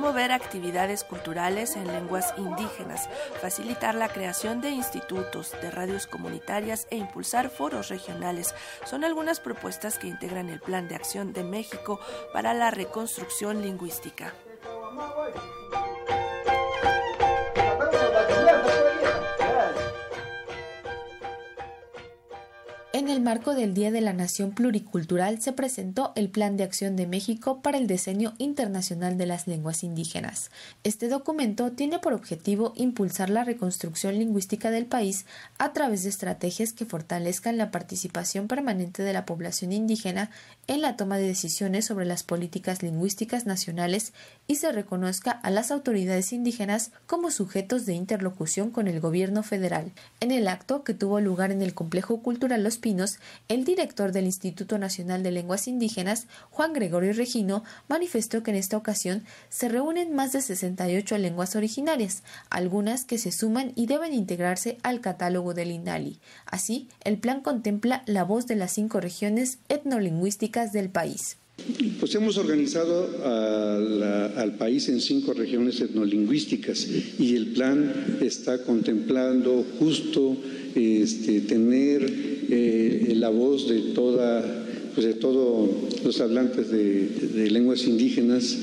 promover actividades culturales en lenguas indígenas, facilitar la creación de institutos, de radios comunitarias e impulsar foros regionales son algunas propuestas que integran el Plan de Acción de México para la reconstrucción lingüística. En el marco del Día de la Nación Pluricultural se presentó el Plan de Acción de México para el Diseño Internacional de las Lenguas Indígenas. Este documento tiene por objetivo impulsar la reconstrucción lingüística del país a través de estrategias que fortalezcan la participación permanente de la población indígena en la toma de decisiones sobre las políticas lingüísticas nacionales y se reconozca a las autoridades indígenas como sujetos de interlocución con el gobierno federal. En el acto que tuvo lugar en el Complejo Cultural Los el director del Instituto Nacional de Lenguas Indígenas, Juan Gregorio Regino, manifestó que en esta ocasión se reúnen más de 68 lenguas originarias, algunas que se suman y deben integrarse al catálogo del INALI. Así, el plan contempla la voz de las cinco regiones etnolingüísticas del país. Pues hemos organizado al país en cinco regiones etnolingüísticas y el plan está contemplando justo este, tener eh, la voz de toda, pues de todos los hablantes de, lenguas indígenas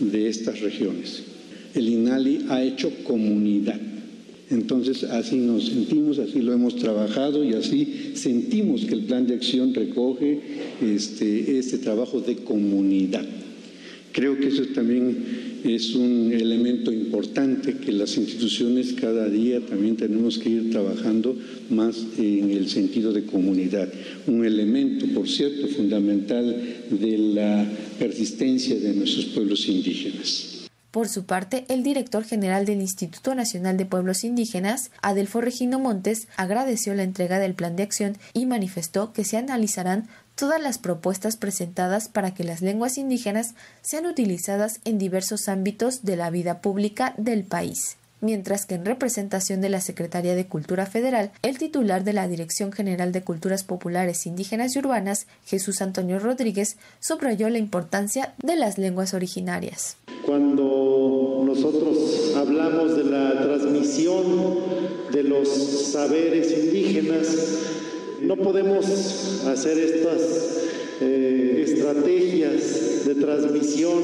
de estas regiones. El INALI ha hecho comunidad. Entonces así nos sentimos, así lo hemos trabajado y así sentimos que el plan de acción recoge este, este trabajo de comunidad. Creo que eso también es un elemento importante que las instituciones cada día también tenemos que ir trabajando más en el sentido de comunidad. Un elemento, por cierto, fundamental de la persistencia de nuestros pueblos indígenas. Por su parte, el director general del Instituto Nacional de Pueblos Indígenas, Adelfo Regino Montes, agradeció la entrega del plan de acción y manifestó que se analizarán todas las propuestas presentadas para que las lenguas indígenas sean utilizadas en diversos ámbitos de la vida pública del país mientras que en representación de la Secretaría de Cultura Federal, el titular de la Dirección General de Culturas Populares Indígenas y Urbanas, Jesús Antonio Rodríguez, subrayó la importancia de las lenguas originarias. Cuando nosotros hablamos de la transmisión de los saberes indígenas, no podemos hacer estas eh, estrategias de transmisión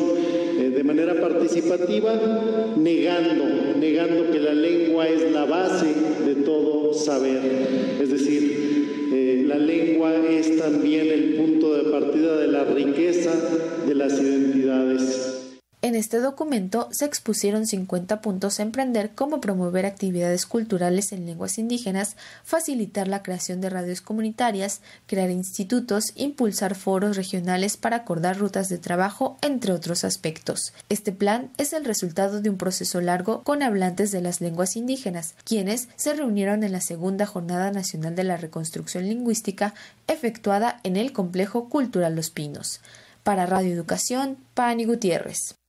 eh, de manera participativa, negando, negando que la lengua es la base de todo saber. Es decir, eh, la lengua es también el punto de partida de la riqueza de las identidades. En este documento se expusieron 50 puntos a emprender como promover actividades culturales en lenguas indígenas, facilitar la creación de radios comunitarias, crear institutos, impulsar foros regionales para acordar rutas de trabajo, entre otros aspectos. Este plan es el resultado de un proceso largo con hablantes de las lenguas indígenas, quienes se reunieron en la segunda Jornada Nacional de la Reconstrucción Lingüística efectuada en el Complejo Cultural Los Pinos. Para Radio Educación, Pani Gutiérrez.